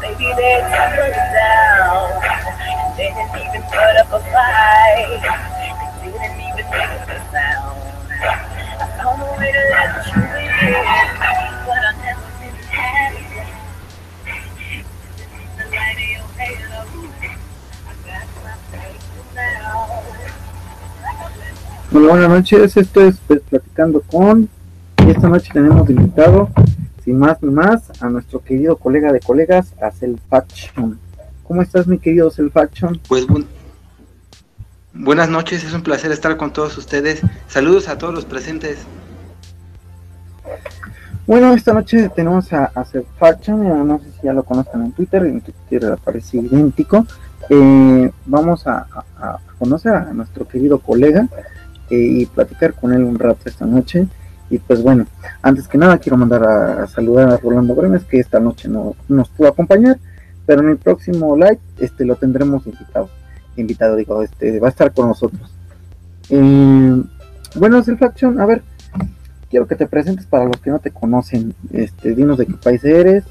Maybe they. They didn't even put up a. They didn't even a buenas noches, esto es pues, Platicando con y esta noche tenemos invitado, sin más ni más, a nuestro querido colega de colegas, a Faction. ¿Cómo estás mi querido Faction? Pues bu- buenas noches, es un placer estar con todos ustedes. Saludos a todos los presentes. Bueno, esta noche tenemos a, a Faction, eh, no sé si ya lo conozcan en Twitter, en Twitter aparece idéntico. Eh, vamos a, a- a conocer a nuestro querido colega eh, y platicar con él un rato esta noche. Y pues bueno, antes que nada quiero mandar a, saludar a Rolando Bremes, que esta noche no nos pudo acompañar, pero en el próximo live este lo tendremos invitado. Invitado, digo, este va a estar con nosotros. Eh, bueno, Faction, a ver, quiero que te presentes para los que no te conocen. Este, dinos de qué país eres.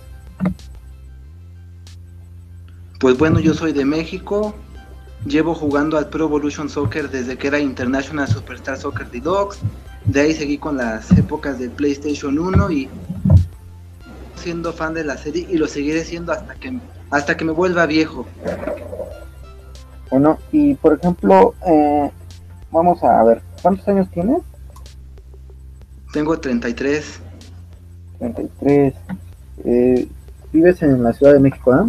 Pues bueno, yo soy de México. Llevo jugando al Pro Evolution Soccer desde que era International Superstar Soccer Deluxe. De ahí seguí con las épocas del PlayStation 1 y siendo fan de la serie y lo seguiré siendo hasta que hasta que me vuelva viejo. Bueno, y por ejemplo, eh, vamos a ver, ¿cuántos años tienes? Tengo 33. 33. Eh, vives en la Ciudad de México.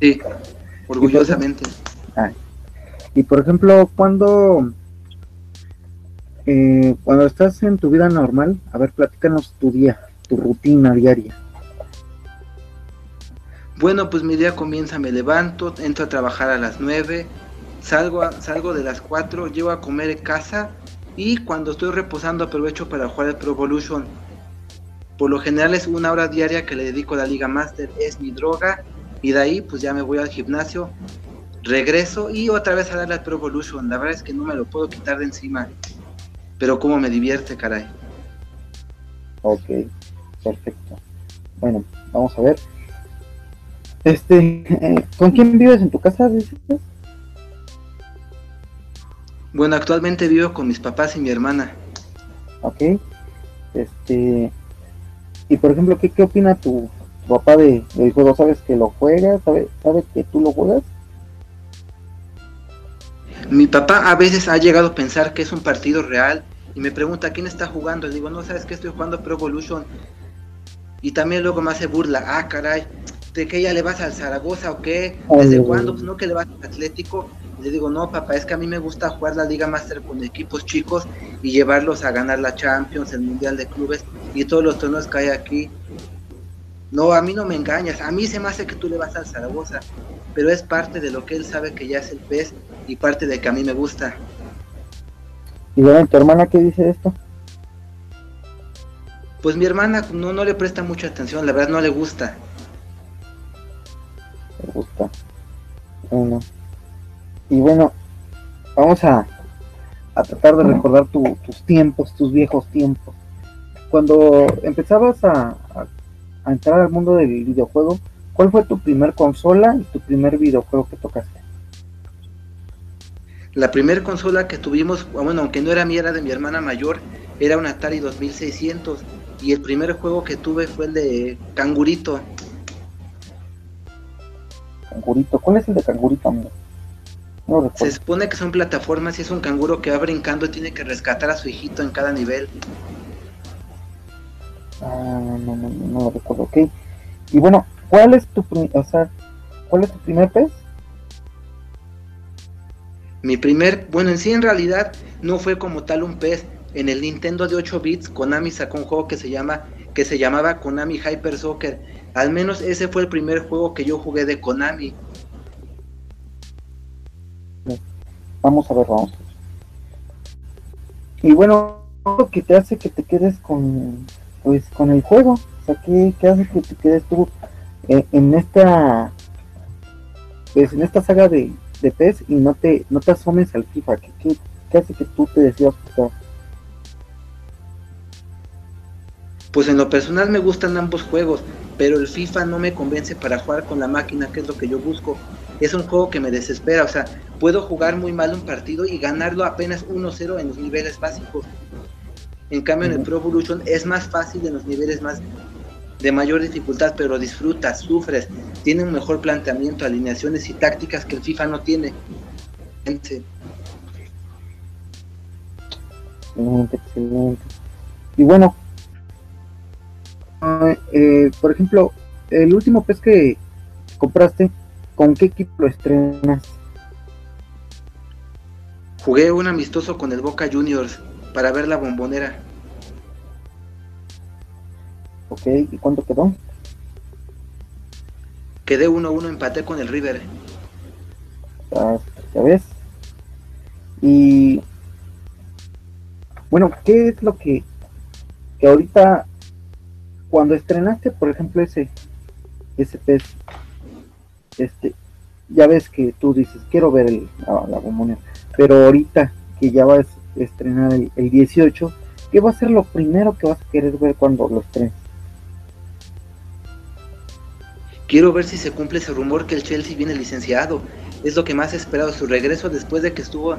Sí, orgullosamente. Y por ejemplo, cuando eh, cuando estás en tu vida normal, a ver, platícanos tu día, tu rutina diaria. Bueno, pues mi día comienza, me levanto, entro a trabajar a las 9, salgo, a- salgo de las 4, llego a comer en casa y cuando estoy reposando aprovecho para jugar el Pro Evolution. Por lo general es una hora diaria que le dedico a la Liga Master, es mi droga y de ahí pues ya me voy al gimnasio, regreso y otra vez a darle al Pro Evolution. La verdad es que no me lo puedo quitar de encima, pero cómo me divierte, caray. Ok, perfecto. Bueno, vamos a ver. Este, eh, ¿con quién vives en tu casa? dices? Bueno, actualmente vivo con mis papás y mi hermana. Ok. Este, y por ejemplo, ¿qué, qué opina tu, tu papá de, del juego? ¿Sabes que lo juegas? ¿Sabe, ¿Sabe que tú lo juegas? Mi papá a veces ha llegado a pensar que es un partido real y me pregunta quién está jugando. Le digo, no sabes que estoy jugando Pro Evolution. Y también luego me hace burla, ah, caray, ¿de qué ya le vas al Zaragoza o qué? ¿Desde Ay, cuándo? Pues no que le vas al Atlético. Le digo, no, papá, es que a mí me gusta jugar la Liga Master con equipos chicos y llevarlos a ganar la Champions, el Mundial de Clubes y todos los torneos que hay aquí. No, a mí no me engañas, a mí se me hace que tú le vas al Zaragoza, pero es parte de lo que él sabe que ya es el pez y parte de que a mí me gusta. Y bueno, ¿tu hermana qué dice de esto? Pues mi hermana no, no le presta mucha atención, la verdad no le gusta. Me gusta. Bueno. Y bueno, vamos a, a tratar de recordar tu- tus tiempos, tus viejos tiempos. Cuando empezabas a, a- a entrar al mundo del videojuego, ¿cuál fue tu primer consola y tu primer videojuego que tocaste? La primera consola que tuvimos, bueno, aunque no era mía, era de mi hermana mayor, era un Atari 2600. Y el primer juego que tuve fue el de Cangurito. Cangurito. ¿Cuál es el de Cangurito, amigo? No Se supone que son plataformas y es un canguro que va brincando y tiene que rescatar a su hijito en cada nivel. Ah, no, no, no, no lo recuerdo, ok. Y bueno, ¿cuál es tu, o sea, cuál es tu primer pez? Mi primer, bueno, en sí en realidad no fue como tal un pez. En el Nintendo de 8 bits, Konami sacó un juego que se llama que se llamaba Konami Hyper Soccer. Al menos ese fue el primer juego que yo jugué de Konami. Vamos a ver, vamos. Y bueno, lo que te hace que te quedes con, pues, con el juego. O sea, ¿qué, qué hace que te quedes tú eh, en esta, pues, en esta saga de, de PES y no te, no te asomes al FIFA? ¿Qué, qué, qué hace que tú te decidas jugar? Pues en lo personal me gustan ambos juegos, pero el FIFA no me convence para jugar con la máquina, que es lo que yo busco. Es un juego que me desespera, o sea, puedo jugar muy mal un partido y ganarlo apenas 1-0 en los niveles básicos. En cambio, en el Pro Evolution es más fácil en los niveles más de mayor dificultad, pero disfrutas, sufres, tiene un mejor planteamiento, alineaciones y tácticas que el FIFA no tiene. Excelente, excelente. Y bueno, eh, por ejemplo, el último pez que compraste, ¿con qué equipo lo estrenas? Jugué un amistoso con el Boca Juniors para ver la bombonera. Ok, ¿y cuánto quedó? Quedé 1-1, empaté con el River. Ah, ya ves. Y bueno, ¿qué es lo que, que ahorita cuando estrenaste, por ejemplo, ese ese pez, este, ya ves que tú dices, quiero ver el, la, la pero ahorita que ya vas a estrenar el, el 18, ¿qué va a ser lo primero que vas a querer ver cuando lo estrenes? Quiero ver si se cumple ese rumor que el Chelsea viene licenciado. Es lo que más he esperado, su regreso después de que estuvo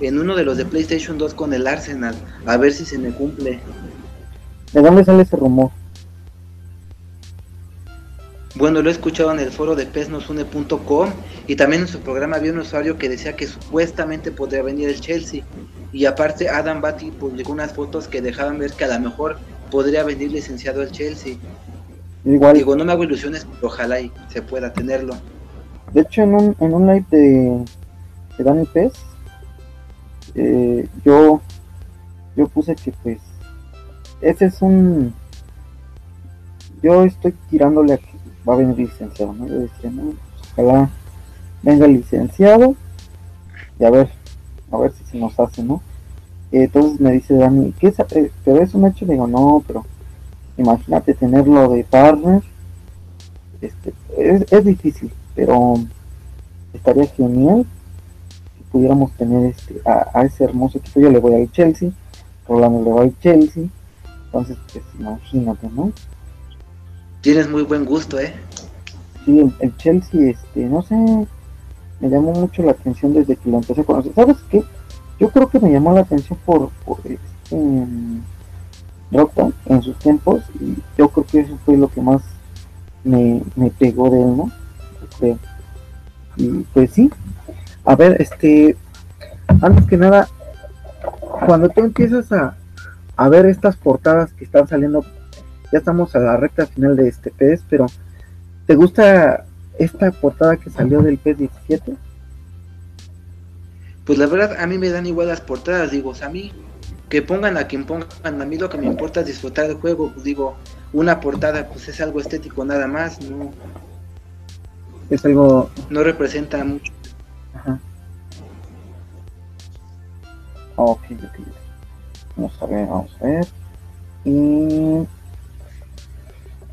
en uno de los de PlayStation 2 con el Arsenal. A ver si se me cumple. ¿De dónde sale ese rumor? Bueno, lo he escuchado en el foro de pesnosune.com y también en su programa había un usuario que decía que supuestamente podría venir el Chelsea. Y aparte Adam Batty publicó unas fotos que dejaban ver que a lo mejor podría venir licenciado el Chelsea. Igual. Digo, no me hago ilusiones, pero ojalá y se pueda tenerlo. De hecho, en un, en un live de, de Dani Pez, eh, yo, yo puse que pues, ese es un, yo estoy tirándole a que va a venir licenciado, ¿no? Yo decía, no, pues, ojalá venga licenciado y a ver, a ver si se nos hace, ¿no? entonces me dice Dani, ¿qué es? Eh, ¿Pero es un hecho? Digo, no, pero imagínate tenerlo de partner, este, es, es difícil, pero estaría genial si pudiéramos tener este a, ese hermoso equipo. Yo le voy al Chelsea, Rolando le va al Chelsea, entonces pues imagínate, ¿no? Tienes muy buen gusto, ¿eh? Sí, el, Chelsea, este, no sé, me llamó mucho la atención desde que lo empecé a conocer. ¿Sabes qué? Yo creo que me llamó la atención por, por este, Rockton en sus tiempos y yo creo que eso fue lo que más me, me pegó de él, ¿no? Y pues sí, a ver, este, antes que nada, cuando tú empiezas a, a ver estas portadas que están saliendo, ya estamos a la recta final de este PES, pero ¿te gusta esta portada que salió del PES 17? Pues la verdad, a mí me dan igual las portadas, digo, a mí que pongan a quien pongan, a mí lo que me importa es disfrutar del juego, pues digo, una portada pues es algo estético nada más, no es algo no representa mucho. Ajá. Ok, ok. Vamos a ver, vamos a ver. Y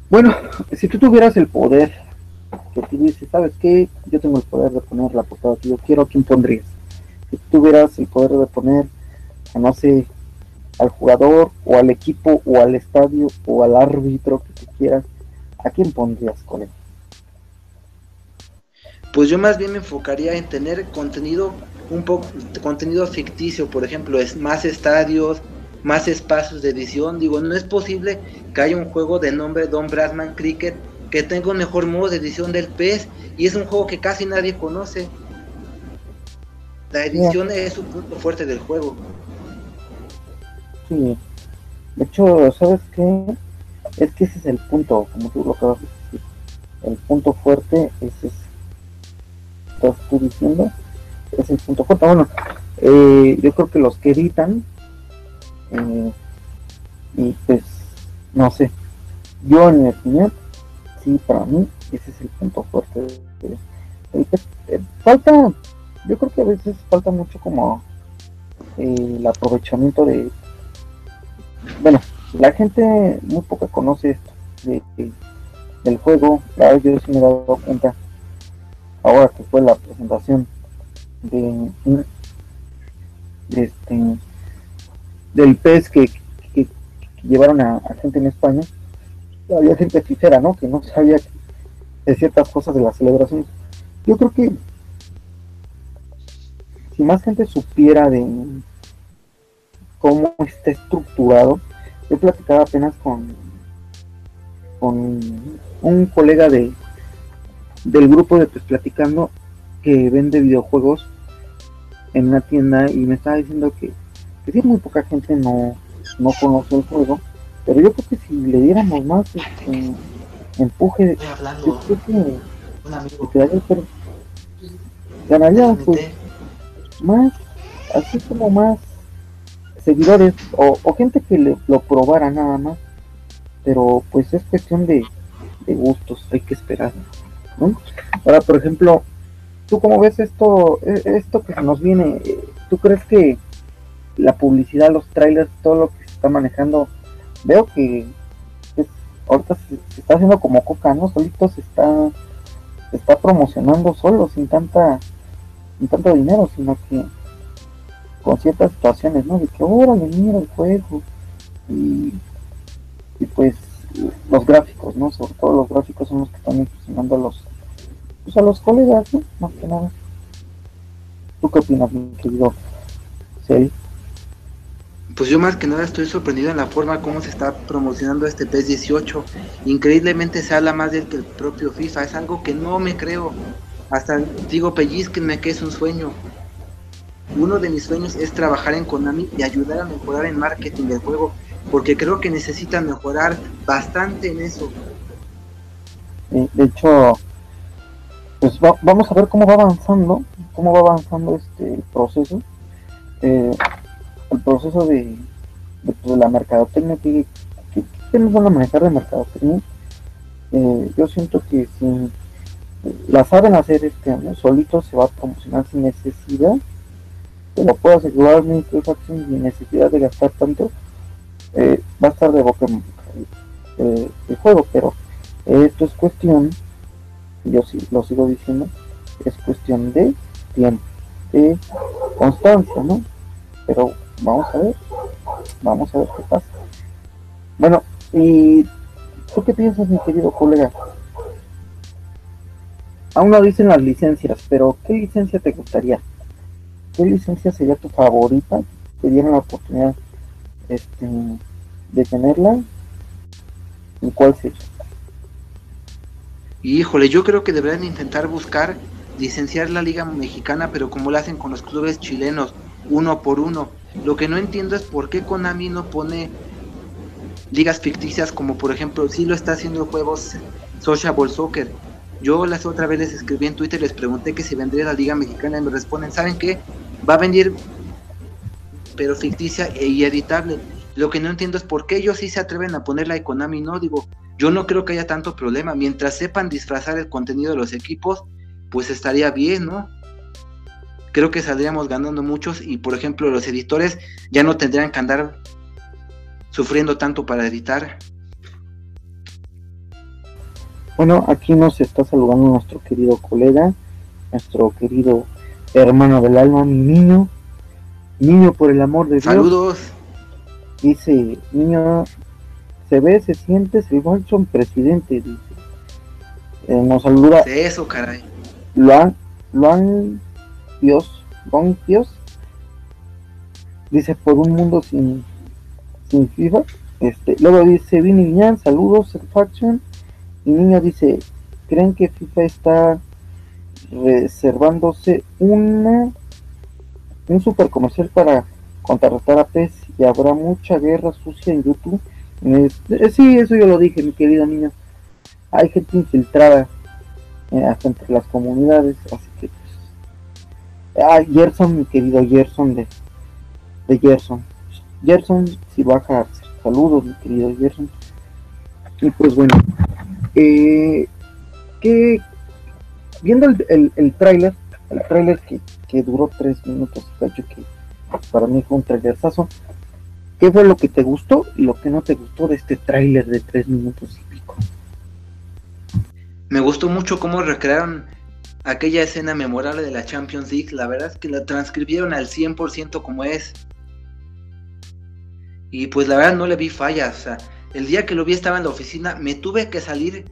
bueno, si tú tuvieras el poder, que tú dices, ¿sabes qué? Yo tengo el poder de poner la portada que yo quiero, ¿a quién pondrías? Si tú tuvieras el poder de poner, no sé, al jugador o al equipo o al estadio o al árbitro que tú quieras, ¿a quién pondrías con él? Pues yo más bien me enfocaría en tener contenido un poco contenido ficticio, por ejemplo, es más estadios, más espacios de edición. Digo, no es posible que haya un juego de nombre Don Bradman Cricket que tenga un mejor modo de edición del PES y es un juego que casi nadie conoce. La edición es un punto fuerte del juego. Sí. De hecho, ¿sabes qué? Es que ese es el punto, como tú lo acabas de decir. El punto fuerte es ese. Estás tú diciendo, es el punto fuerte. Bueno, eh, yo creo que los que editan, eh, y pues, no sé, yo en mi opinión, sí, para mí, ese es el punto fuerte. Eh, falta, yo creo que a veces falta mucho como el aprovechamiento de bueno, la gente muy poca conoce esto de, del juego. La yo sí me he dado cuenta ahora que fue la presentación de, este del pez que, llevaron a, gente en España. había gente fijera, ¿no? Que no sabía de ciertas cosas de las celebraciones. Yo creo que si más gente supiera de cómo está estructurado, yo platicaba apenas con, con un colega de del grupo de pues platicando que vende videojuegos en una tienda y me estaba diciendo que, que muy poca gente no, no conoce el juego, pero yo creo que si le diéramos más este, empuje, yo creo que, un amigo. ganaría pues, más, así como más seguidores o, gente que le, lo probara nada más, pero pues es cuestión de, gustos, hay que esperar. Ahora, por ejemplo, ¿tú cómo ves esto, e, esto que nos viene? ¿Tú crees que la publicidad, los trailers, todo lo que se está manejando, veo que ahorita se, está haciendo como coca, ¿no? Solito se está, se está promocionando solo, sin tanta, sin tanto dinero, sino que con ciertas situaciones, ¿no? De que, órale, mira el juego. Y, pues los gráficos, ¿no? Sobre todo los gráficos son los que están impresionando a los, pues a los colegas, ¿no? Más que nada. ¿Tú qué opinas, mi querido Cel? Pues yo más que nada estoy sorprendido en la forma como se está promocionando este PES 18. Increíblemente se habla más del que el propio FIFA. Es algo que no me creo. Hasta digo, pellizquenme que es un sueño. Uno de mis sueños es trabajar en Konami y ayudar a mejorar en marketing del juego porque creo que necesitan mejorar bastante en eso. De hecho, pues vamos a ver cómo va avanzando, cómo va avanzando este proceso, eh, el proceso de, pues, la mercadotecnia que, que, nos van a manejar de mercadotecnia. Eh, yo siento que si la saben hacer este año, solito se va a promocionar sin necesidad, te lo puedo asegurar, sin necesidad de gastar tanto eh, va a estar de boca en eh, el juego, pero esto es cuestión, yo sí lo sigo diciendo, es cuestión de tiempo, de constancia, ¿no? Pero vamos a ver, vamos a ver qué pasa. Bueno, y ¿tú qué piensas, mi querido colega? Aún no dicen las licencias, pero ¿qué licencia te gustaría? ¿Qué licencia sería tu favorita? Te dieron la oportunidad este, de tenerla, ¿y cuál sería? Híjole, yo creo que deberían intentar buscar licenciar la Liga Mexicana, pero como lo hacen con los clubes chilenos, uno por uno. Lo que no entiendo es por qué Konami no pone ligas ficticias como por ejemplo si lo está haciendo juegos Sociable Soccer. Yo las otra vez les escribí en Twitter, les pregunté que si vendría la Liga Mexicana y me responden, ¿saben qué? Va a venir pero ficticia y editable. Lo que no entiendo es por qué ellos sí se atreven a ponerla y Konami no. Digo, yo no creo que haya tanto problema. Mientras sepan disfrazar el contenido de los equipos, pues estaría bien, ¿no? Creo que saldríamos ganando muchos y, por ejemplo, los editores ya no tendrían que andar sufriendo tanto para editar. Bueno, aquí nos está saludando nuestro querido colega, nuestro querido hermano del alma, mi niño, Niño, por el amor de Dios. Saludos. Dice, niño, se ve, se siente, se son presidente, dice. Eh, nos saluda. Eso, caray. Luan, Luan Dios, Luan Dios. Dice, por un mundo sin, sin FIFA. Este, luego dice, Vini Viñan, saludos, Faction. Y niño dice, ¿creen que FIFA está reservándose una un super comercial para contrarrestar a PES y habrá mucha guerra sucia en YouTube. Eh, sí, eso yo lo dije, mi querido niño. Hay gente infiltrada eh, hasta entre las comunidades, así que pues, Ah, Gerson, mi querido Gerson de, de Gerson. Gerson, si baja, saludos, mi querido Gerson. Y pues bueno, eh, que viendo el, el, el tráiler, el tráiler que, que duró tres minutos que para mí fue un trailerzazo. ¿Qué fue lo que te gustó y lo que no te gustó de este tráiler de tres minutos y pico? Me gustó mucho cómo recrearon aquella escena memorable de la Champions League. La verdad es que la transcribieron al 100% como es. Y pues la verdad no le vi fallas. El día que lo vi estaba en la oficina, me tuve que salir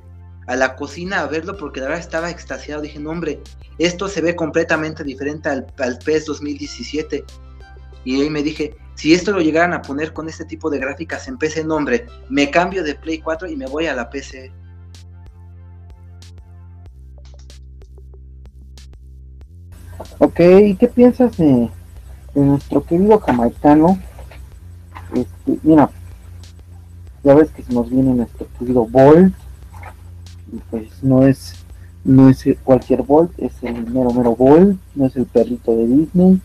a la cocina a verlo porque la verdad estaba extasiado. Dije, no, hombre, esto se ve completamente diferente al, al PES 2017. Y ahí me dije, si esto lo llegaran a poner con este tipo de gráficas en PC, no, hombre, me cambio de Play 4 y me voy a la PC. Ok, ¿qué piensas de, nuestro querido jamaicano? Este, mira, ya ves que se nos viene nuestro querido Bolt, y pues no es, no es cualquier Bolt, es el mero mero Bolt, no es el perrito de Disney.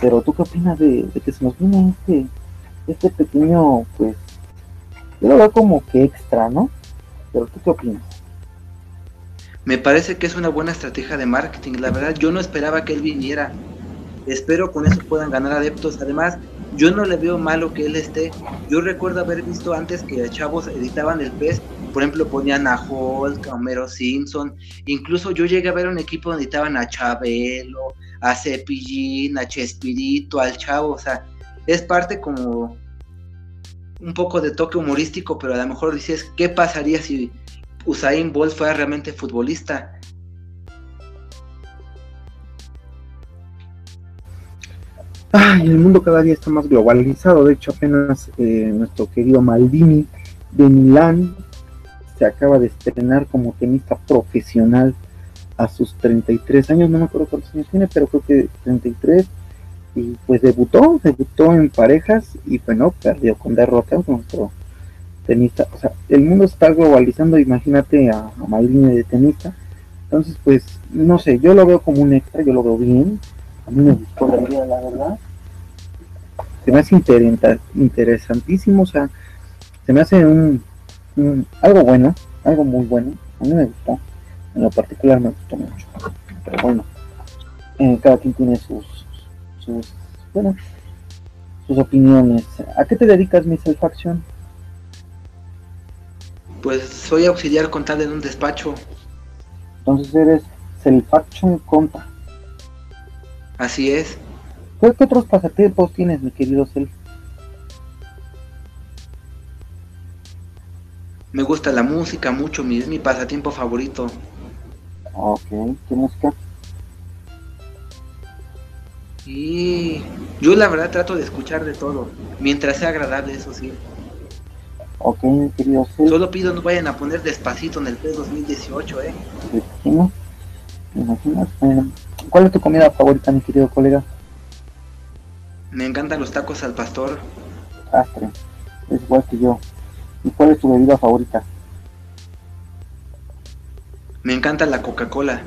Pero tú qué opinas de, de que se nos viene este, este pequeño, pues, yo lo veo como que extra, ¿no? Pero tú qué opinas? Me parece que es una buena estrategia de marketing. La verdad, yo no esperaba que él viniera. Espero con eso puedan ganar adeptos. Además, yo no le veo malo que él esté. Yo recuerdo haber visto antes que chavos editaban el PES. Por ejemplo, ponían a Hulk, a Homero Simpson. Incluso yo llegué a ver un equipo donde editaban a Chabelo, a Cepillín, a Chespirito, al Chavo. O sea, es parte como un poco de toque humorístico, pero a lo mejor dices, ¿qué pasaría si Usain Bolt fuera realmente futbolista. Ay, el mundo cada día está más globalizado. De hecho, apenas eh, nuestro querido Maldini de Milán se acaba de estrenar como tenista profesional a sus 33 años. No me acuerdo cuántos años tiene, pero creo que 33. Y pues debutó, debutó en parejas y bueno, perdió con derrota nuestro tenista, o sea, el mundo está globalizando, imagínate a, a Maldini de tenista, entonces pues, no sé, yo lo veo como un extra, yo lo veo bien, a mí me gustó la idea, la verdad, se me hace inter interesantísimo, o sea, se me hace un, un, algo bueno, algo muy bueno, a mí me gustó, en lo particular me gustó mucho, pero bueno, eh, cada quien tiene sus, sus, bueno, sus opiniones. ¿A qué te dedicas, Miss Faction? Pues soy auxiliar contable en un despacho. Entonces eres Selfaction Conta. Así es. ¿Qué, ¿Qué, otros pasatiempos tienes, mi querido Self? Me gusta la música mucho, mi, es mi pasatiempo favorito. Ok, ¿qué música? Y yo la verdad trato de escuchar de todo, mientras sea agradable, eso sí. Ok, mi querido Self. Solo pido no vayan a poner despacito en el P 2018, eh. Me imagino. Eh, ¿Cuál es tu comida favorita, mi querido colega? Me encantan los tacos al pastor. Astre. Es igual que yo. ¿Y cuál es tu bebida favorita? Me encanta la Coca-Cola.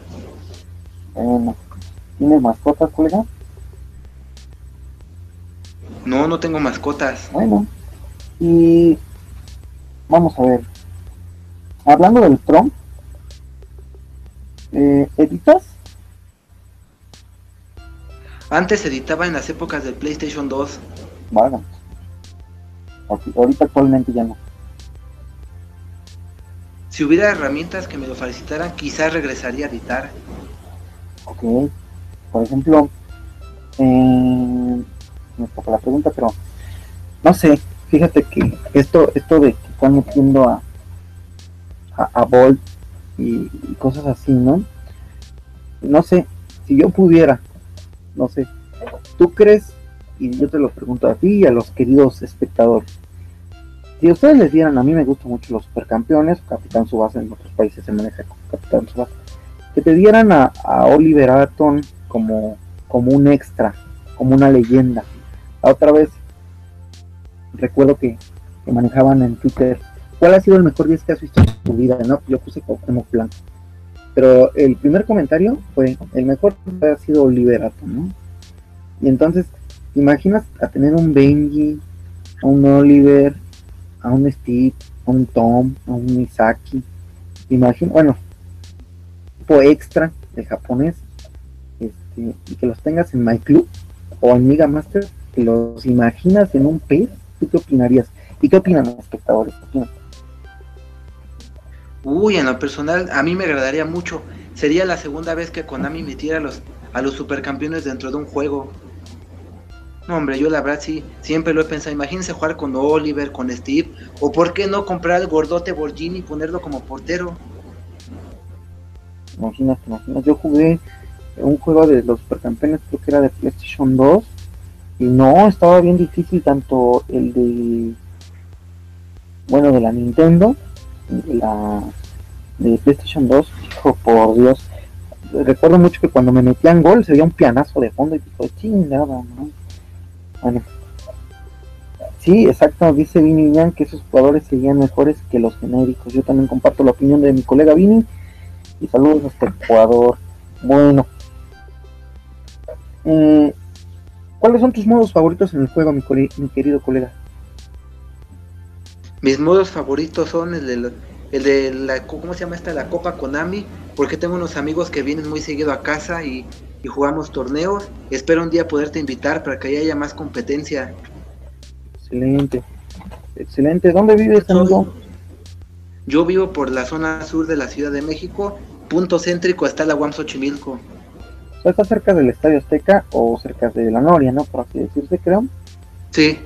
Bueno. ¿Tienes mascotas, colega? No, no tengo mascotas. Bueno. Y vamos a ver. Hablando del Trump, eh, ¿editas? Antes editaba en las épocas del PlayStation 2. Bueno. Ahorita actualmente ya no. Si hubiera herramientas que me lo facilitaran, quizás regresaría a editar. Ok. Por ejemplo, eh, me toca la pregunta, pero no sé. Fíjate que esto, esto de que están metiendo a, a, a Bolt y, cosas así, ¿no? No sé, si yo pudiera, no sé, ¿tú crees? Y yo te lo pregunto a ti y a los queridos espectadores. Si ustedes les dieran, a mí me gustan mucho los supercampeones, Capitán Subasa en otros países se maneja Capitán Subasa, que te dieran a, a Oliver Atom como, como un extra, como una leyenda. La otra vez recuerdo que, que, manejaban en Twitter cuál ha sido el mejor 10 que has visto en tu vida, ¿no? Yo puse como plan. Pero el primer comentario fue, el mejor ha sido Liberato, ¿no? Y entonces, imaginas a tener un Benji, a un Oliver, a un Steve, a un Tom, a un Misaki. Imagina, bueno, tipo extra de japonés, este, y que los tengas en My Club o en Mega Master, que los imaginas en un pez, ¿tú qué opinarías? ¿Y qué opinan los espectadores? Uy, en lo personal, a mí me agradaría mucho. Sería la segunda vez que Konami metiera a los, a los supercampeones dentro de un juego. No, hombre, yo la verdad sí, siempre lo he pensado. Imagínense jugar con Oliver, con Steve, o por qué no comprar al gordote Borgini y ponerlo como portero. Imagínate, imagínate. Yo jugué un juego de los supercampeones, creo que era de PlayStation 2, y no, estaba bien difícil tanto el de, bueno, de la Nintendo, la de PlayStation 2, hijo, por Dios. Recuerdo mucho que cuando me metían gol se veía un pianazo de fondo y dijo, chingada, ¿no? Sí, exacto, dice Vini Yang que esos jugadores serían mejores que los genéricos. Yo también comparto la opinión de mi colega Vini. Y saludos a este jugador. Bueno. Eh, ¿Cuáles son tus modos favoritos en el juego, mi, querido colega? Mis modos favoritos son el de, el de la, ¿cómo se llama esta? La Copa Konami, porque tengo unos amigos que vienen muy seguido a casa y y jugamos torneos. Espero un día poderte invitar para que haya más competencia. Excelente, excelente. ¿Dónde vives, amigo? Yo vivo por la zona sur de la Ciudad de México, punto céntrico está la UAM Xochimilco. ¿Está cerca del Estadio Azteca o cerca de la Noria, no? Por así decirse, creo. Sí.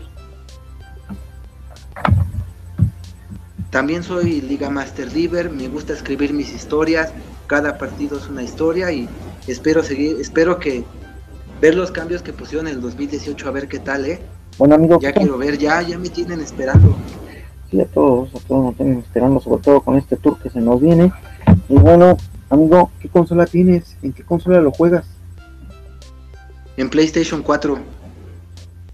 También soy Liga Master Liver, me gusta escribir mis historias, cada partido es una historia y espero seguir, espero que ver los cambios que pusieron en el 2018 a ver qué tal, ¿eh? Bueno, amigo, ya quiero ver, ya, ya me tienen esperando. Sí, a todos, a todos nos tienen esperando, sobre todo con este tour que se nos viene. Y bueno, amigo, ¿qué consola tienes? ¿En qué consola lo juegas? En PlayStation 4.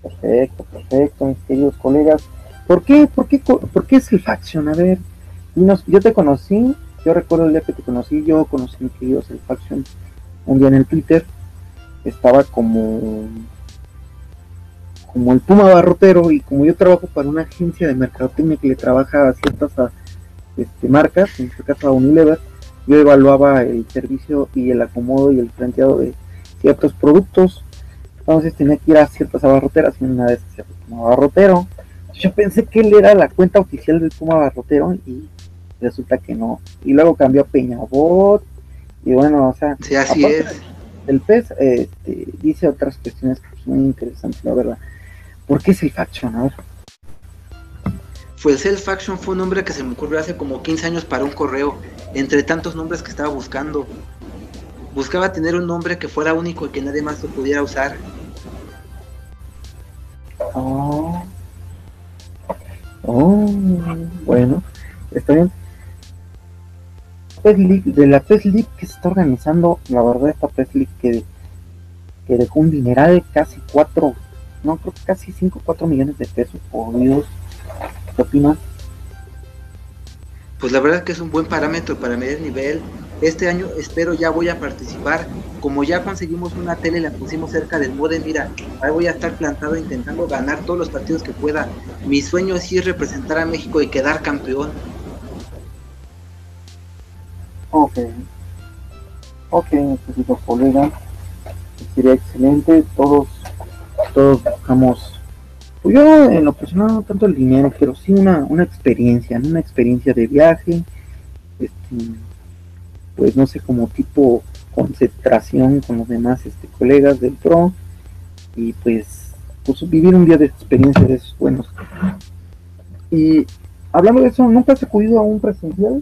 Perfecto, perfecto, mis queridos colegas. ¿Por qué, por qué, por qué Faction? A ver, yo te conocí, yo recuerdo el día que te conocí, yo conocí a mi querido Faction un día en el Twitter estaba como como el Puma Barrotero y como yo trabajo para una agencia de mercadotecnia que le trabaja a ciertas este, marcas, en este caso a Unilever, yo evaluaba el servicio y el acomodo y el planteado de ciertos productos. Entonces tenía que ir a ciertas abarroteras y una de esas el Puma Barrotero. Yo pensé que él era la cuenta oficial del Puma Barrotero y resulta que no. Y luego cambió a Peñabot y bueno, o sea, sí, así es. el pez este, dice otras cuestiones que son muy interesantes, la verdad. ¿Por qué Self-Action? A ver. Pues Self-Action fue un nombre que se me ocurrió hace como 15 años para un correo, entre tantos nombres que estaba buscando. Buscaba tener un nombre que fuera único y que nadie más lo pudiera usar. Oh. Oh, bueno, está bien de la PES League que se está organizando, la verdad esta PES League que, que dejó un dineral de casi 4, no creo que casi 5, 4 millones de pesos, por Dios, ¿qué opinas? Pues la verdad que es un buen parámetro para medir nivel. Este año espero ya voy a participar. Como ya conseguimos una tele, la pusimos cerca del modem. Mira, ahí voy a estar plantado intentando ganar todos los partidos que pueda. Mi sueño es ir representar a México y quedar campeón. Ok. Ok, necesito colega. Sería excelente. Todos, todos buscamos. Pues yo en lo personal no tanto el dinero, pero sí una, una experiencia, una experiencia de viaje. Este, pues no sé, como tipo concentración con los demás este, colegas del PRO. Y pues, pues vivir un día de experiencia de esos buenos. Y hablando de eso, ¿nunca has acudido a un presencial?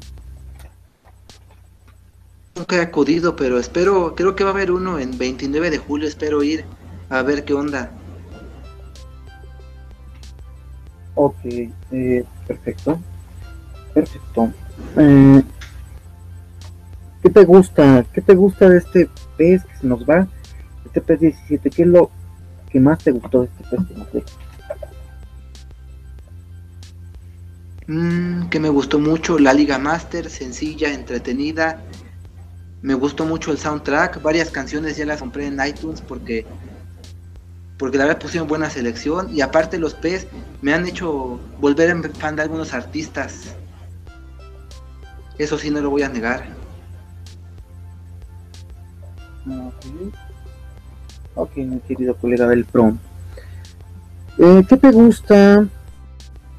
Nunca he acudido, pero espero, creo que va a haber uno en 29 de julio, espero ir a ver qué onda. Ok, eh, perfecto. Perfecto. Eh, ¿Qué te gusta? ¿Qué te gusta de este pez que se nos va? Este pez 17, ¿qué es lo que más te gustó de este pez que nos mm, que me gustó mucho la Liga Master, sencilla, entretenida, me gustó mucho el soundtrack, varias canciones ya las compré en iTunes porque porque la verdad pusieron buena selección y aparte los P's me han hecho volver en fan de algunos artistas. Eso sí no lo voy a negar. Ok, mi querido colega del Pro. Eh, ¿Qué te gusta?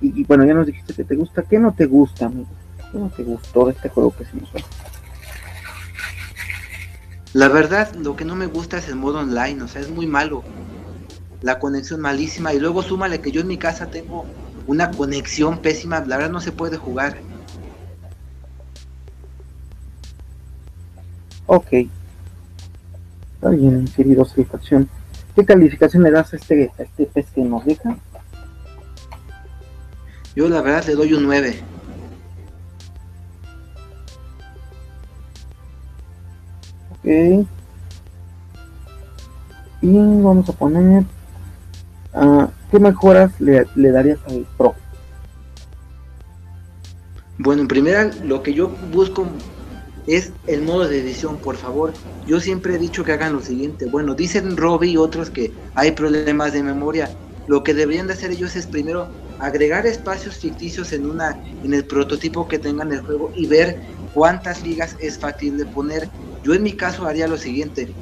Y, bueno, ya nos dijiste que te gusta. ¿Qué no te gusta, amigo? ¿Qué no te gustó de este juego que se nos va? La verdad, lo que no me gusta es el modo online, o sea, es muy malo. la conexión malísima y luego súmale que yo en mi casa tengo una conexión pésima, la verdad no se puede jugar. Ok. Está bien, querido satisfacción. ¿Qué calificación le das a este, a este pez que nos deja? Yo la verdad le doy un 9. Ok. Y vamos a poner... ah, ¿Qué mejoras le, le darías al Pro? Bueno, en primera, lo que yo busco es el modo de edición, por favor. Yo siempre he dicho que hagan lo siguiente. Bueno, dicen Robbie y otros que hay problemas de memoria. Lo que deberían de hacer ellos es primero agregar espacios ficticios en una en el prototipo que tengan el juego y ver cuántas ligas es factible poner. Yo en mi caso haría lo siguiente.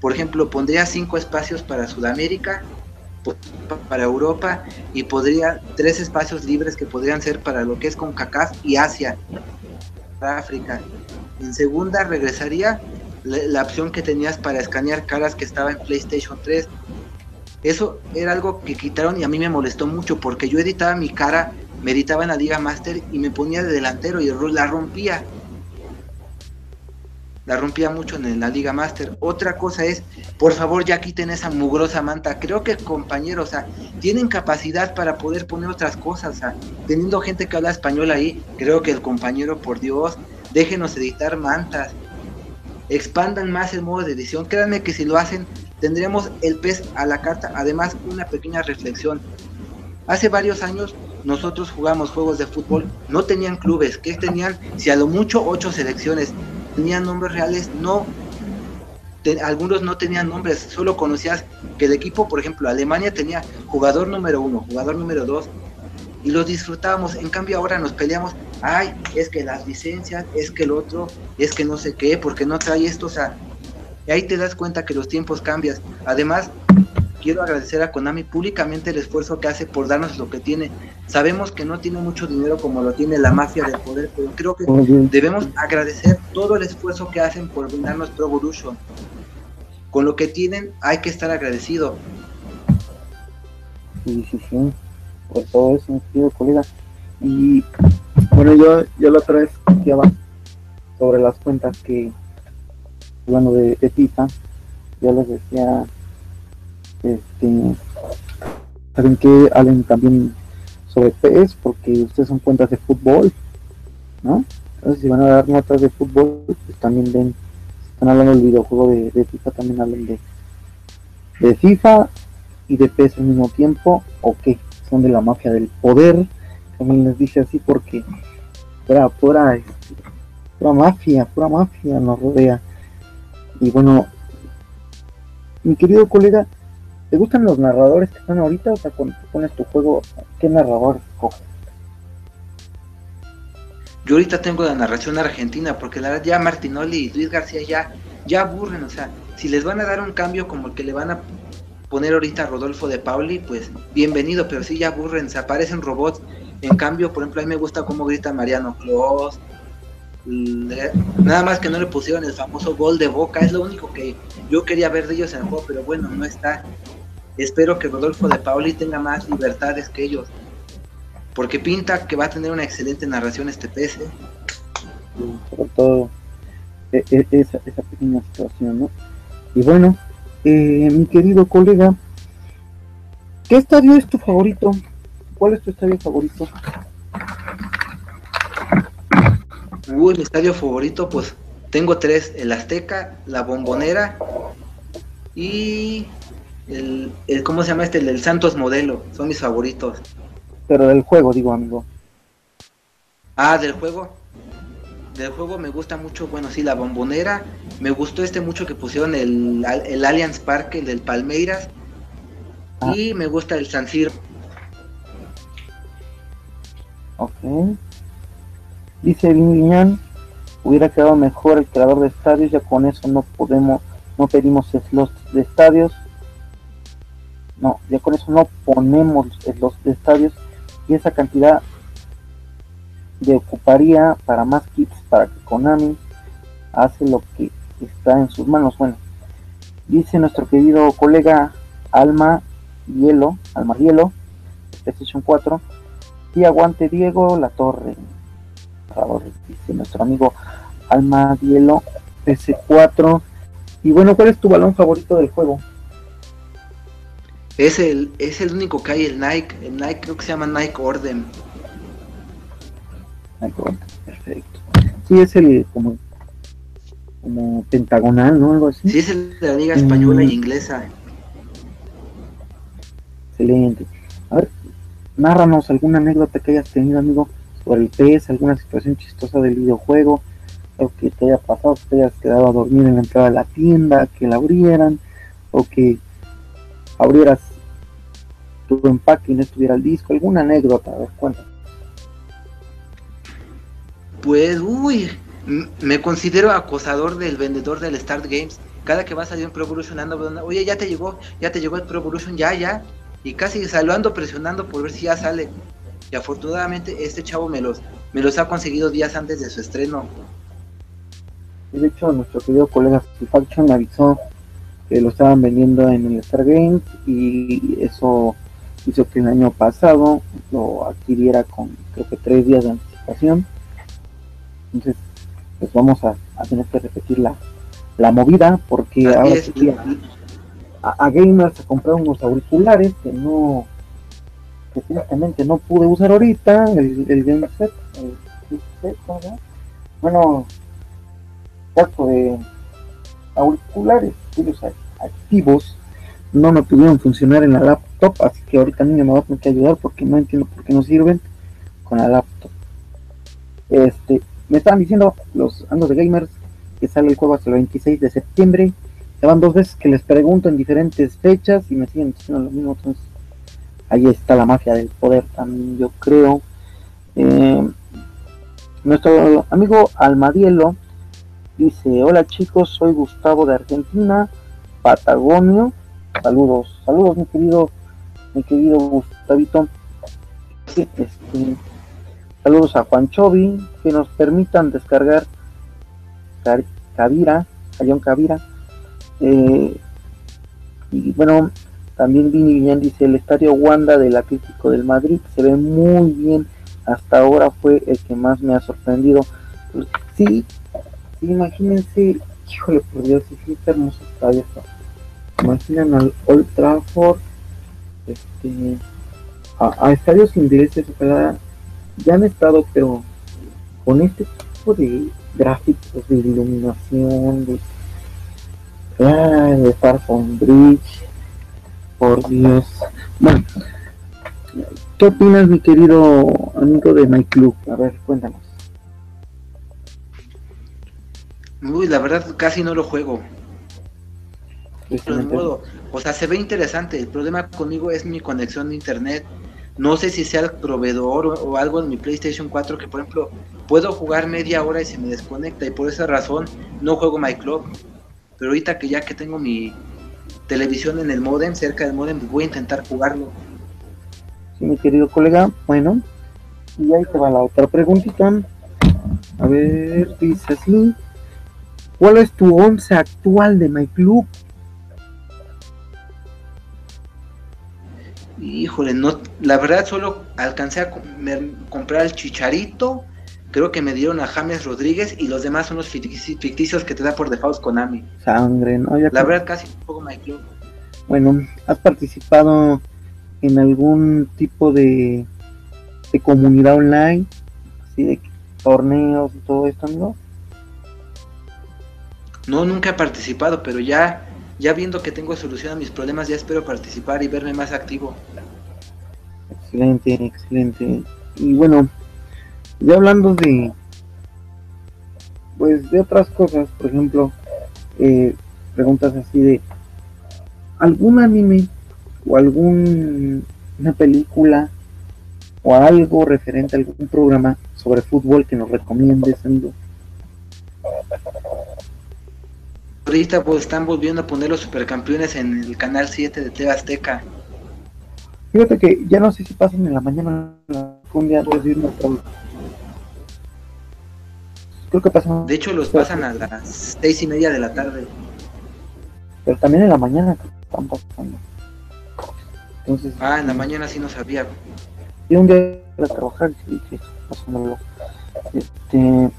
Por ejemplo, pondría cinco espacios para Sudamérica, para Europa y podría tres espacios libres que podrían ser para lo que es con CACAF y Asia, África. En segunda regresaría la, opción que tenías para escanear caras que estaba en PlayStation 3. Eso era algo que quitaron y a mí me molestó mucho porque yo editaba mi cara, me editaba en la Liga Master y me ponía de delantero y la rompía. La rompía mucho en la Liga Master. Otra cosa es, por favor ya quiten esa mugrosa manta. Creo que compañeros, o sea, tienen capacidad para poder poner otras cosas. Teniendo gente que habla español ahí, creo que el compañero, por Dios, déjenos editar mantas. Expandan más el modo de edición. Créanme que si lo hacen, tendremos el pez a la carta. Además, una pequeña reflexión. Hace varios años nosotros jugamos juegos de fútbol, no tenían clubes, que tenían, si a lo mucho, ocho selecciones, tenían nombres reales, no, te- algunos no tenían nombres, solo conocías que el equipo, por ejemplo, Alemania tenía jugador número uno, jugador número dos, y los disfrutábamos, en cambio ahora nos peleamos, ay, es que las licencias, es que el otro, es que no sé qué, porque no trae esto, o sea, y ahí te das cuenta que los tiempos cambian. Además, quiero agradecer a Konami públicamente el esfuerzo que hace por darnos lo que tiene. Sabemos que no tiene mucho dinero como lo tiene la mafia del poder, pero creo que debemos agradecer todo el esfuerzo que hacen por brindarnos Pro Evolution. Con lo que tienen hay que estar agradecido. Sí, sí, sí. Por todo eso, mi querido colega. Y bueno, yo, yo la otra vez sobre las cuentas que, hablando de, de FIFA, yo les decía, este, saben que hablen también sobre PES, porque ustedes son cuentas de fútbol, ¿no? Entonces, si van a dar notas de fútbol, pues también ven, si están hablando del videojuego de, FIFA, también hablen de, de FIFA y de PES al mismo tiempo, o qué, son de la mafia del poder, también les dije así porque pura, pura, este, pura mafia, pura mafia nos rodea. Y bueno, mi querido colega, ¿te gustan los narradores que están ahorita? O sea, cuando tú pones tu juego, ¿qué narrador escoges? Yo ahorita tengo la narración argentina porque la verdad ya Martinoli y Luis García ya, ya aburren. O sea, si les van a dar un cambio como el que le van a poner ahorita a Rodolfo de Pauli, pues bienvenido, pero sí ya aburren, se aparecen robots. En cambio, por ejemplo, a mí me gusta cómo grita Mariano Clos. Nada más que no le pusieron el famoso gol de boca, es lo único que yo quería ver de ellos en el juego, pero bueno, no está. Espero que Rodolfo de Pauli tenga más libertades que ellos, porque pinta que va a tener una excelente narración este PC. y sobre todo e- e- esa, esa pequeña situación, ¿no? Y bueno, eh, mi querido colega, ¿qué estadio es tu favorito? ¿Cuál es tu estadio favorito? Uy, mi estadio favorito, pues tengo tres, el Azteca, la Bombonera y el, el ¿cómo se llama este? El del Santos Modelo, son mis favoritos. Pero del juego, digo, amigo. Ah, del juego. Del juego me gusta mucho, bueno, sí, la Bombonera. Me gustó este mucho que pusieron el, el Allianz Parque, el del Palmeiras. Ah. Y me gusta el San Siro. Ok. Dice Viñan, hubiera quedado mejor el creador de estadios, ya con eso no podemos, no pedimos slots de estadios. No, ya con eso no ponemos de estadios y esa cantidad de ocuparía para más kits para que Konami hace lo que está en sus manos. Bueno, dice nuestro querido colega Alma Hielo, Alma Hielo, PlayStation 4, y Aguante Diego La Torre. Dice nuestro amigo Alma Hielo, PS4. Y bueno, ¿cuál es tu balón favorito del juego? Es el, es el único que hay, el Nike. El Nike creo que se llama Nike Orden. Nike Orden, perfecto. Sí, es el como, como pentagonal, ¿no? Algo así. Sí, es el de la Liga Española y Inglesa. Excelente. A ver, nárranos alguna anécdota que hayas tenido, amigo, sobre el PES, alguna situación chistosa del videojuego, o que te haya pasado, que te hayas quedado a dormir en la entrada de la tienda, que la abrieran, o que abrieras tu empaque y no estuviera el disco, alguna anécdota, a ver, cuenta. Pues, uy, me considero acosador del vendedor del Start Games. Cada que va a salir un Pro Evolution ando, oye, ya te llegó, ya te llegó el Pro Evolution, ya, ya. Y casi saludando, presionando por ver si ya sale. Y afortunadamente este chavo me los, me los ha conseguido días antes de su estreno. De hecho, nuestro querido colega Faction me avisó que lo estaban vendiendo en el Star Games y eso hizo que el año pasado lo adquiriera con creo que tres días de anticipación. Entonces, pues vamos a, tener que repetir la, la movida porque ahora sí a, a, gamers a comprar unos auriculares que no que no pude usar ahorita el, el game set, el, set bueno cuarto de auriculares activos no me pudieron funcionar en la laptop, así que ahorita niño me va a tener que ayudar porque no entiendo por qué no sirven con la laptop. Este, me estaban diciendo los andos de gamers que sale el juego hasta el 26 de septiembre. Llevan dos veces que les pregunto en diferentes fechas y me siguen diciendo lo mismo. Entonces, ahí está la magia del poder también, yo creo. Eh, nuestro amigo Almadielo dice: Hola chicos, soy Gustavo de Argentina, Patagonio Saludos, saludos mi querido, mi querido Gustavito. Este, saludos a Juan Chovi, que nos permitan descargar Cavira, Ayón Cavira. Eh, y bueno, también Vini Villan dice, el estadio Wanda del Atlético del Madrid se ve muy bien. Hasta ahora fue el que más me ha sorprendido. Pues, sí, imagínense, híjole por Dios, sí, está hermoso estadio imaginan al Old Trafford este, a, estadios ingleses ojalá ya han estado pero con este tipo de gráficos de iluminación de ah, de Farfon Bridge por Dios. Bueno ¿qué opinas mi querido amigo de My Club? a ver cuéntanos Uy, la verdad casi no lo juego o sea, se ve interesante. El problema conmigo es mi conexión de internet. No sé si sea el proveedor o, algo en mi PlayStation 4 que, por ejemplo, puedo jugar media hora y se me desconecta y por esa razón no juego My Club. Pero ahorita que ya que tengo mi televisión en el modem, cerca del modem, voy a intentar jugarlo. Sí, mi querido colega. Bueno, y ahí te va la otra preguntita. A ver, dice así. ¿Cuál es tu once actual de My Club? Híjole, no, la verdad solo alcancé a comprar el Chicharito, creo que me dieron a James Rodríguez y los demás son los ficticios que te da por default Konami. Sangre, ¿no? la verdad casi un poco my club. Bueno, ¿has participado en algún tipo de, de comunidad online? Así de torneos y todo esto, amigo. No, nunca he participado, pero ya ya viendo que tengo solución a mis problemas, ya espero participar y verme más activo. Excelente, excelente. Y bueno, ya hablando de, pues de otras cosas, por ejemplo, eh, preguntas así de algún anime o alguna película o algo referente a algún programa sobre fútbol que nos recomiendes, amigo. Ahorita pues están volviendo a poner los supercampeones en el canal 7 de TV Azteca. Fíjate que ya no sé si pasan en la mañana un día antes de irnos Creo que pasan. De hecho, los pasan a las seis y media de la tarde. Pero también en la mañana están pasando. Entonces, Ah, en la mañana sí no sabía. y un día a trabajar y dije, pasándolo. Este,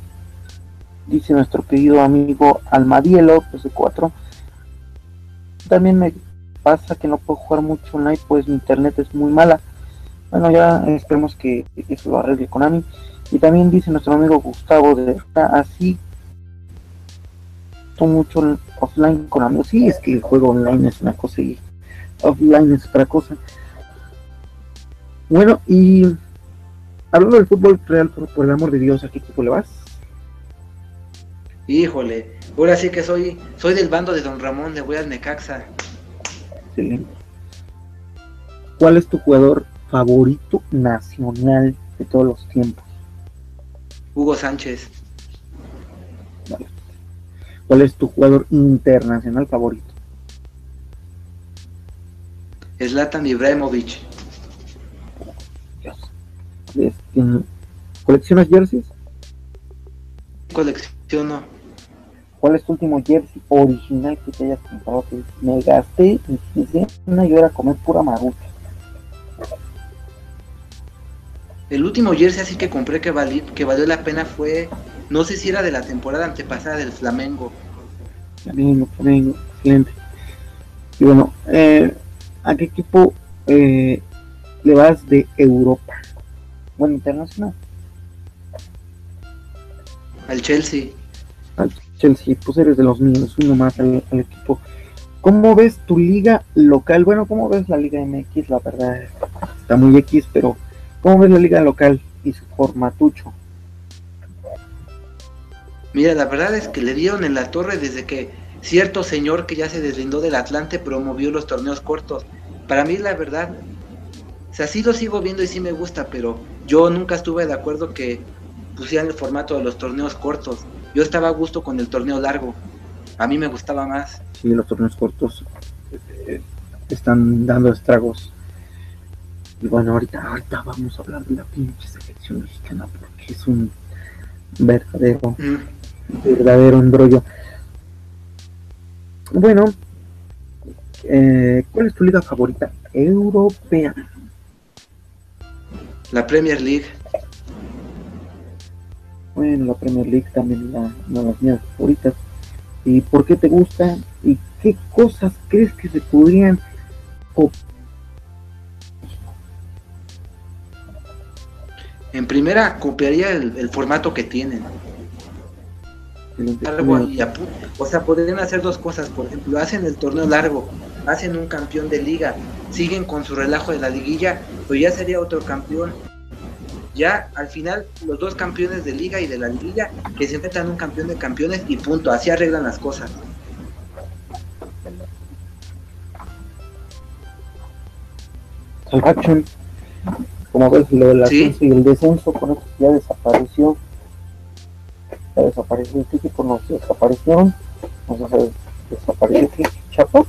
dice nuestro querido amigo Almadielo, pues de 4. También me pasa que no puedo jugar mucho online, pues mi internet es muy mala. Bueno, ya esperemos que eso lo arregle Konami. Y también dice nuestro amigo Gustavo de así mucho offline con amigos. Sí, es que el juego online es una cosa y offline es otra cosa. Bueno, y hablando del fútbol real, por, por el amor de Dios, ¿a qué equipo le vas? Híjole, ahora sí que soy, soy del bando de Don Ramón, le voy al Necaxa. Excelente. ¿Cuál es tu jugador favorito nacional de todos los tiempos? Hugo Sánchez. Vale. ¿Cuál es tu jugador internacional favorito? Zlatan Ibrahimovic. Dios. Este, ¿Coleccionas jerseys? Colecciono. ¿Cuál es tu último jersey original que te hayas comprado? Que me gasté una y a comer pura marucha. El último jersey así que compré que, valí, que valió la pena fue, no sé si era de la temporada antepasada del Flamengo. Flamengo, Flamengo, excelente. Y bueno, eh, ¿a qué equipo eh, le vas de Europa? Bueno, internacional. Al Chelsea. Al Chelsea, pues eres de los míos, uno más al, al equipo. ¿Cómo ves tu liga local? Bueno, ¿cómo ves la liga MX? La verdad está muy X, pero ¿cómo ves la liga local y su formatucho? Mira, la verdad es que le dieron en la torre desde que cierto señor que ya se deslindó del Atlante promovió los torneos cortos. Para mí, la verdad, o sea, sí lo sigo viendo y sí me gusta, pero yo nunca estuve de acuerdo que pusieran el formato de los torneos cortos. Yo estaba a gusto con el torneo largo. A mí me gustaba más. Sí, los torneos cortos eh, están dando estragos. Y bueno, ahorita, ahorita vamos a hablar de la pinche selección mexicana porque es un verdadero, Mm. verdadero embrollo. Bueno, eh, ¿cuál es tu liga favorita europea? La Premier League. Bueno, la Premier League también la- una de las mías favoritas. ¿Y por qué te gusta? ¿Y qué cosas crees que se podrían En primera, copiaría el, el formato que tienen. Algo y o sea, podrían hacer dos cosas. Por ejemplo, hacen el torneo largo, hacen un campeón de liga, siguen con su relajo de la liguilla, pero ya sería otro campeón. Ya al final, los dos campeones de liga y de la liguilla que se enfrentan un campeón de campeones y punto. Así arreglan las cosas. Salvation, como ves, lo del Sí. ascenso y el descenso, con eso ya desapareció. Ya desapareció, ¿qué equipo nos desaparecieron? Nos des- desapareció. ¿Chapas?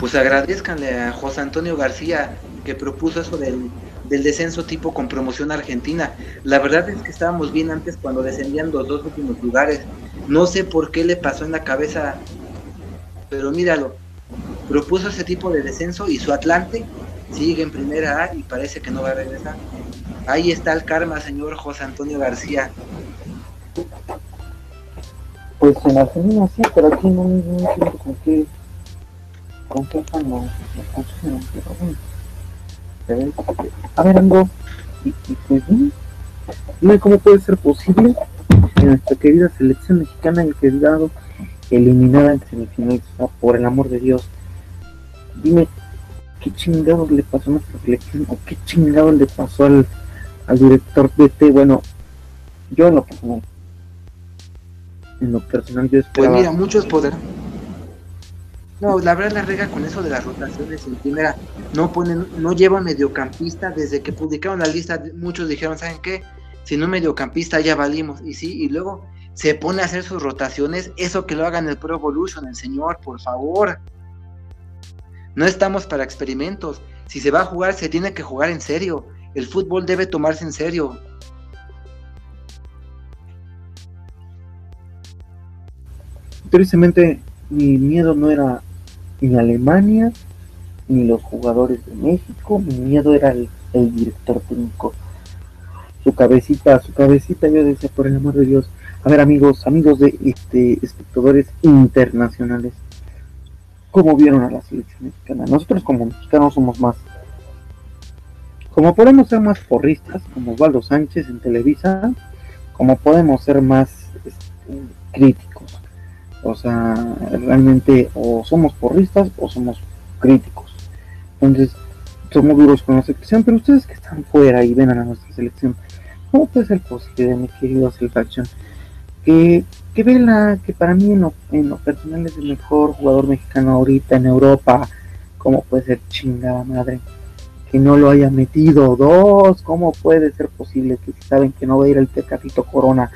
Pues agradezcanle a José Antonio García que propuso eso del, del descenso tipo con promoción argentina. La verdad es que estábamos bien antes cuando descendían los dos últimos lugares. No sé por qué le pasó en la cabeza, pero míralo, propuso ese tipo de descenso y su Atlante sigue en primera A y parece que no va a regresar. Ahí está el karma, señor José Antonio García. Pues en Argentina sí, pero aquí no, no entiendo con qué, con qué pusieron, pero bueno. A ver, Ango, y, y pues dime cómo puede ser posible que nuestra querida selección mexicana haya quedado eliminada en semifinales, por el amor de Dios. Dime, ¿qué chingados le pasó a nuestra selección o qué chingados le pasó al, al director DT? Bueno, yo en lo personal, en lo personal yo Pues esperaba mira, muchos podrán. No, la verdad la rega con eso de las rotaciones en primera. No ponen, no llevan mediocampista. Desde que publicaron la lista, muchos dijeron, ¿saben qué? Si no mediocampista ya valimos. Y sí, y luego se pone a hacer sus rotaciones. Eso que lo hagan el Pro Evolution, el señor, por favor. No estamos para experimentos. Si se va a jugar, se tiene que jugar en serio. El fútbol debe tomarse en serio. tristemente mi miedo no era ni Alemania ni los jugadores de México, mi miedo era el, director técnico. Su cabecita, su cabecita, yo decía, por el amor de Dios. A ver, amigos, amigos de este, espectadores internacionales, ¿cómo vieron a la selección mexicana? Nosotros como mexicanos somos más como podemos ser más porristas, como Osvaldo Sánchez en Televisa, como podemos ser más este, críticos. O sea, realmente o somos porristas o somos críticos. Entonces, somos duros con la selección, pero ustedes que están fuera y ven a nuestra selección, ¿cómo puede ser posible, mi querido Selfaction, que, que Vela, que para mí en lo, en lo personal es el mejor jugador mexicano ahorita en Europa, ¿cómo puede ser chingada madre? que no lo haya metido. Dos, ¿cómo puede ser posible que si saben que no va a ir el Tecatito Corona,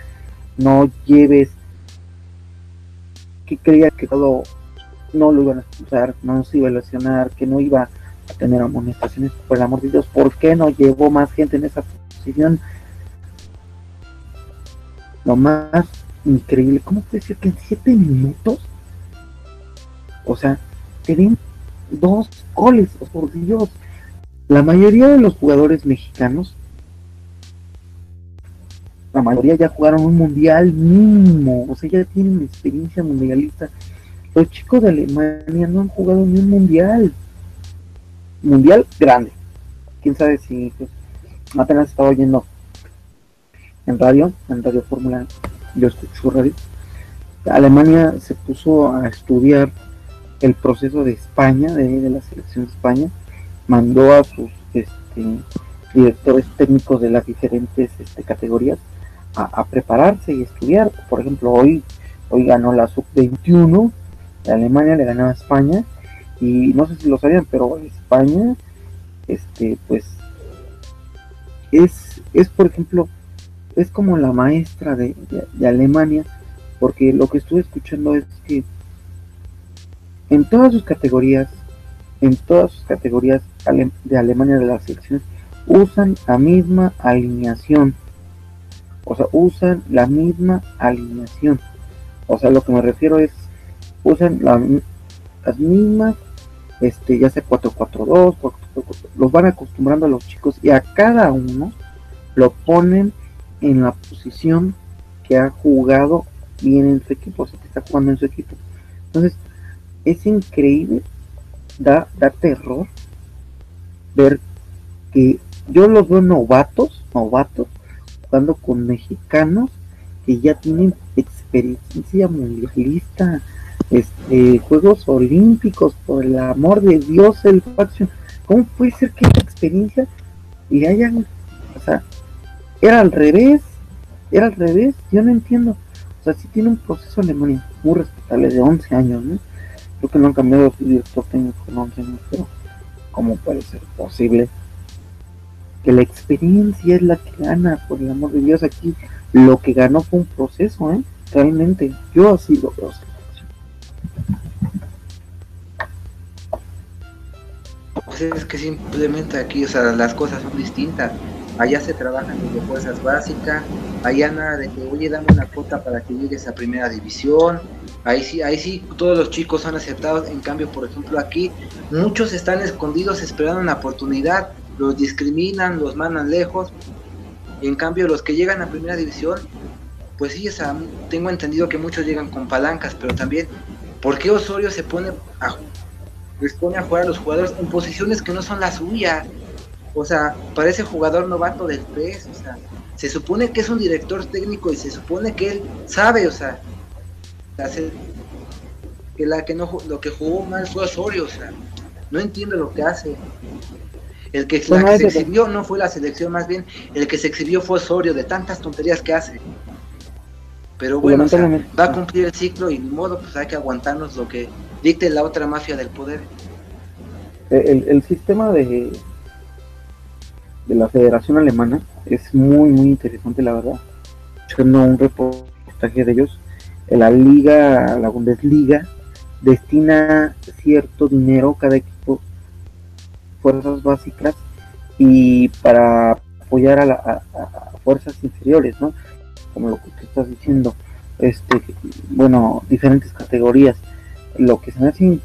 no lleves, que creía que todo no lo iban a expulsar, no se iba a lesionar, que no iba a tener amonestaciones, por el amor de Dios, ¿por qué no llevó más gente en esa posición? Lo más increíble, ¿cómo puede ser que en siete minutos, o sea, te dos goles, por Dios, la mayoría de los jugadores mexicanos, la mayoría ya jugaron un mundial mínimo, o sea, ya tienen experiencia mundialista. Los chicos de Alemania no han jugado ni un mundial. Mundial grande. Quién sabe si pues, apenas estaba oyendo en radio, en Radio Fórmula, yo escucho radio. Alemania se puso a estudiar el proceso de España, de la selección de España, mandó a sus este, directores técnicos de las diferentes este, categorías a, prepararse y estudiar. Por ejemplo, hoy, hoy ganó la sub-21 de Alemania, le ganó a España y no sé si lo sabían, pero España, este, pues, es, es por ejemplo, es como la maestra de, de Alemania, porque lo que estuve escuchando es que en todas sus categorías en todas sus categorías de Alemania de las selecciones usan la misma alineación. O sea, usan la misma alineación. O sea, lo que me refiero es, usan las mismas, este, ya sea 4-4-2, los van acostumbrando a los chicos y a cada uno lo ponen en la posición que ha jugado bien en su equipo, o sea, que está jugando en su equipo. Entonces, es increíble da, da terror ver que yo los veo novatos, novatos, jugando con mexicanos que ya tienen experiencia mundialista, este, Juegos Olímpicos, por el amor de Dios, el facción. ¿Cómo puede ser que esta experiencia y hayan, o sea, era al revés, era al revés, yo no entiendo. O sea, sí tiene un proceso Alemania muy respetable de 11 años, ¿no? Creo que no han cambiado su director técnico en 11 años, pero ¿cómo puede ser posible? Que la experiencia es la que gana, por el amor de Dios, aquí lo que ganó fue un proceso, ¿eh? Realmente, yo así lo veo. Pues es que simplemente aquí, o sea, las cosas son distintas. Allá se trabajan desde fuerzas básicas, allá nada de que, oye, dame una cuota para que llegues a primera división, Ahí sí, ahí sí, todos los chicos son aceptados. En cambio, por ejemplo, aquí muchos están escondidos esperando una oportunidad, los discriminan, los mandan lejos. en cambio, los que llegan a primera división, pues sí, tengo entendido que muchos llegan con palancas, pero también, ¿por qué Osorio se pone a, les pone a jugar a los jugadores en posiciones que no son las suyas? O sea, parece jugador novato del PES, o sea, se supone que es un director técnico y se supone que él sabe, o sea, que la que no lo que jugó mal fue Osorio, o sea, no entiendo lo que hace. El que, se exhibió no fue la selección, más bien el que se exhibió fue Osorio, de tantas tonterías que hace. Pero bueno, va a cumplir el ciclo y de modo, pues hay que aguantarnos lo que dicte la otra mafia del poder. El, el sistema de, de la Federación Alemana es muy, muy interesante, la verdad. no un reportaje de ellos la liga, la Bundesliga, destina cierto dinero cada equipo, fuerzas básicas y para apoyar a, la, fuerzas inferiores, ¿no? Como lo que tú estás diciendo, este, bueno, diferentes categorías. Lo que se me hace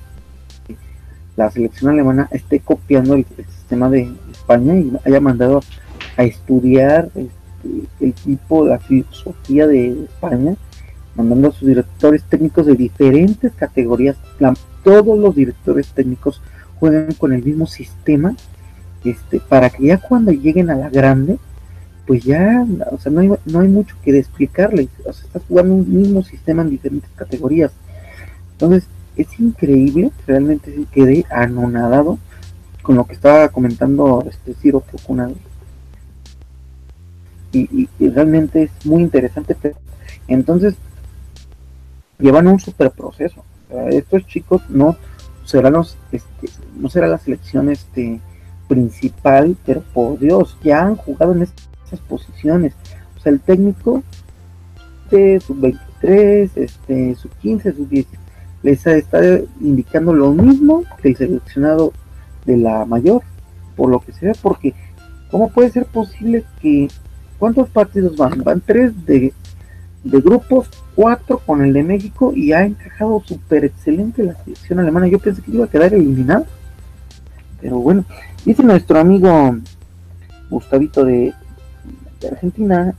la selección alemana esté copiando el, sistema de España y haya mandado a estudiar este, el tipo, la filosofía de España, mandando a sus directores técnicos de diferentes categorías. todos los directores técnicos juegan con el mismo sistema este, para que ya cuando lleguen a la grande, pues ya, o sea, no hay, no hay mucho que explicarles, o sea, estás jugando un mismo sistema en diferentes categorías. Entonces, es increíble, realmente quedé anonadado con lo que estaba comentando este Ciro. Y, y, realmente es muy interesante. Entonces, llevan un super proceso. estos chicos no serán los, este, no será la selección este principal, pero por Dios, ya han jugado en esas posiciones. O sea, el técnico de sub 23, este, sub 15, sub 10, les está indicando lo mismo que el seleccionado de la mayor, por lo que sea, porque ¿cómo puede ser posible que cuántos partidos van? Van tres de, de grupos, cuatro con el de México y ha encajado súper excelente la selección alemana. Yo pensé que iba a quedar eliminado, pero bueno, dice nuestro amigo Gustavito de, de Argentina,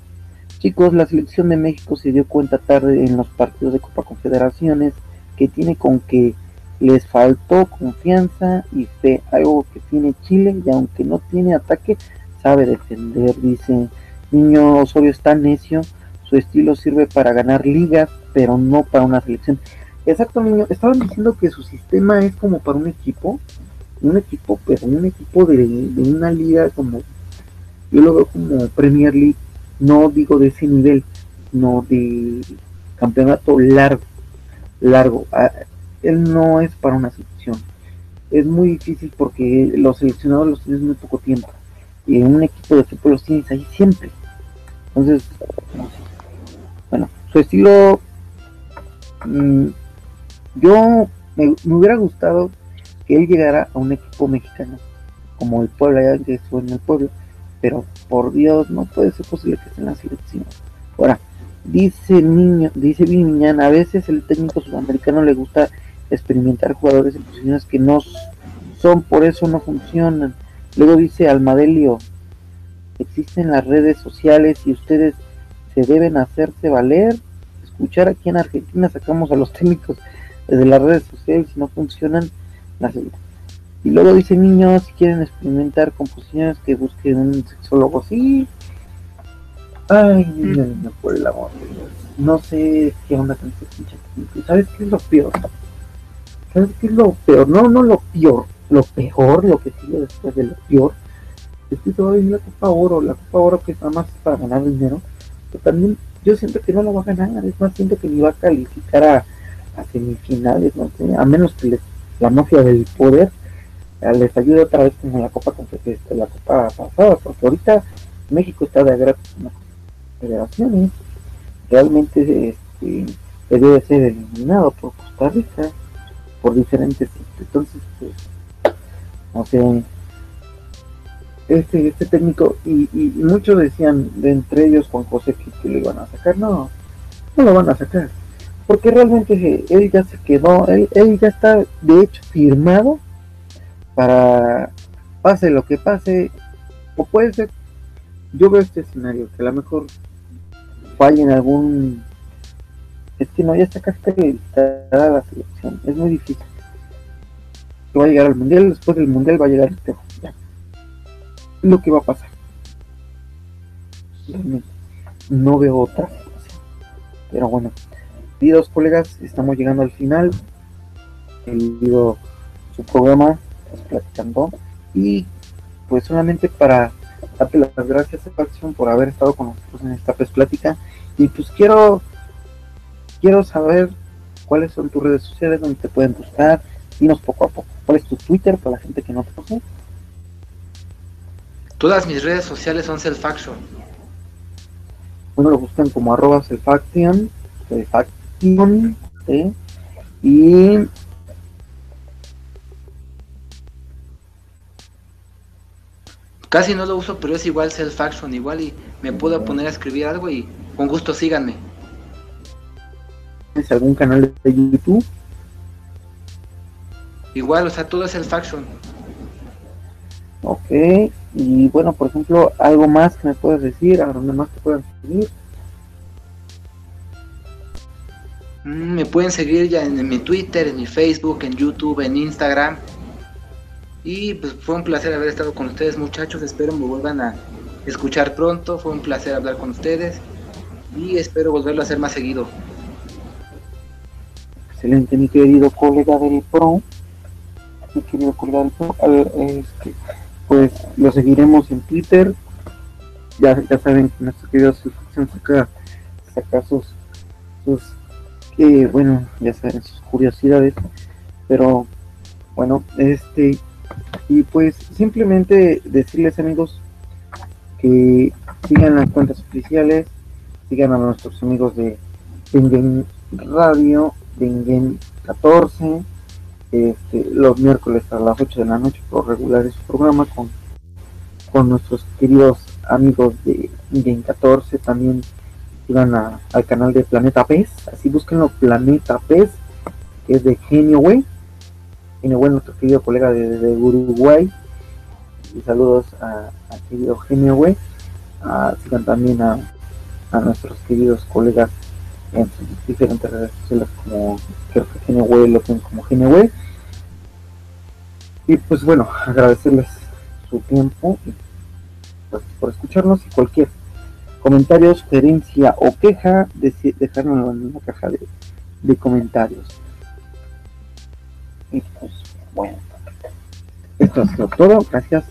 chicos, la selección de México se dio cuenta tarde en los partidos de Copa Confederaciones que tiene con que les faltó confianza y fe, algo que tiene Chile y aunque no tiene ataque, sabe defender, dice Niño Osorio está necio, su estilo sirve para ganar ligas, pero no para una selección. Exacto, niño, estaban diciendo que su sistema es como para un equipo, un equipo, pero un equipo de, una liga como, yo lo veo como Premier League, no digo de ese nivel, no de campeonato largo largo. Ah, él no es para una selección. Es muy difícil porque los seleccionados los tienes muy poco tiempo. Y en un equipo de fútbol los tienes ahí siempre. Entonces, bueno, su estilo. Mm, yo me, hubiera gustado que él llegara a un equipo mexicano, como el pueblo, allá que estuvo en el pueblo. Pero por Dios, no puede ser posible que esté en la. Ahora, Dice niño, dice a veces el técnico sudamericano le gusta experimentar jugadores en posiciones que no son, por eso no funcionan. Luego dice Almadelio, existen las redes sociales y ustedes se deben hacerse valer. Escuchar aquí en Argentina sacamos a los técnicos desde las redes sociales y no funcionan. Las... Y luego dice niños, si quieren experimentar composiciones que busquen un sexólogo, sí, Ay, no, por el amor No sé qué onda con este pinche ¿Sabes qué es lo peor? ¿Sabes qué es lo peor? No, no lo peor. Lo peor, lo que sigue después de lo peor, es que se va a venir la Copa Oro. La Copa Oro que nada más es para ganar dinero. Pero también yo siento que no lo va a ganar. Es más, siento que ni va a calificar a, semifinales. No sé, a menos que les, la mafia del poder eh, les ayude otra vez como la Copa, este, la Copa pasada. Porque ahorita México está de gratis federaciones. Realmente este, debe ser eliminado por Costa Rica, por diferentes. Entonces, pues, no sé. Este, este técnico, y, y, muchos decían, de entre ellos Juan José, que, que lo iban a sacar. No, no lo van a sacar. Porque realmente él ya se quedó, él, él ya está de hecho firmado para pase lo que pase, o puede ser yo veo este escenario, que a lo mejor falle en algún... Es que no, ya está casi acreditada la selección, es muy difícil. Va a llegar al mundial, después del mundial va a llegar este. Lo que va a pasar. No veo otra. Pero bueno, queridos colegas, estamos llegando al final. El video su programa, platicando. Y pues solamente para darte las gracias, Facción, por haber estado con nosotros en esta pues plática. Y pues quiero, quiero saber cuáles son tus redes sociales, donde te pueden buscar. Dinos poco a poco. ¿Cuál es tu Twitter para la gente que no te conoce? Todas mis redes sociales son Selfaction. Bueno, lo buscan como arroba Selfaction, Selfaction, y Casi no lo uso, pero es igual self action, igual y me puedo poner a escribir algo y con gusto síganme. ¿Tienes algún canal de YouTube? igual, o sea, todo es el faction. Ok, y bueno, por ejemplo, algo más que me puedas decir, a dónde más te puedan seguir. Mm, Me pueden seguir ya en, en mi Twitter, en mi Facebook, en YouTube, en Instagram. Y pues fue un placer haber estado con ustedes muchachos, espero me vuelvan a escuchar pronto, fue un placer hablar con ustedes y espero volverlo a hacer más seguido. Excelente, mi querido colega del PRO. Mi querido colega del PRO. A ver, este, pues lo seguiremos en Twitter. Ya, ya saben que nuestro querido Suscripción saca, saca sus, sus eh, bueno, ya saben, sus curiosidades. Pero bueno, este, y pues simplemente decirles amigos que sigan las cuentas oficiales, sigan a nuestros amigos de Dengen Radio, Dengen 14, este, los miércoles a las 8 de la noche por regular su programa con, con nuestros queridos amigos de Dengen 14, también sigan a- al canal de Planeta Pez, así búsquenlo Planeta Pez, que es de Genio Way, Genio Way, nuestro querido colega de, Uruguay, y saludos a, a querido Genio Way, Ah, sigan también a, a nuestros queridos colegas en diferentes redes sociales como creo que Genio Way lo tienen como Genio Way. Y pues bueno, agradecerles su tiempo pues, por escucharnos y cualquier comentario, sugerencia o queja, dejárnoslo en la caja de, de comentarios. Y pues bueno, esto ha sido todo. Gracias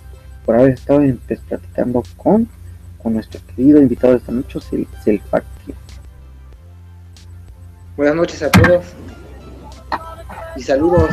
por haber estado en, pues, platicando con, con nuestro querido invitado de esta noche, Celfactio. Buenas noches a todos y saludos.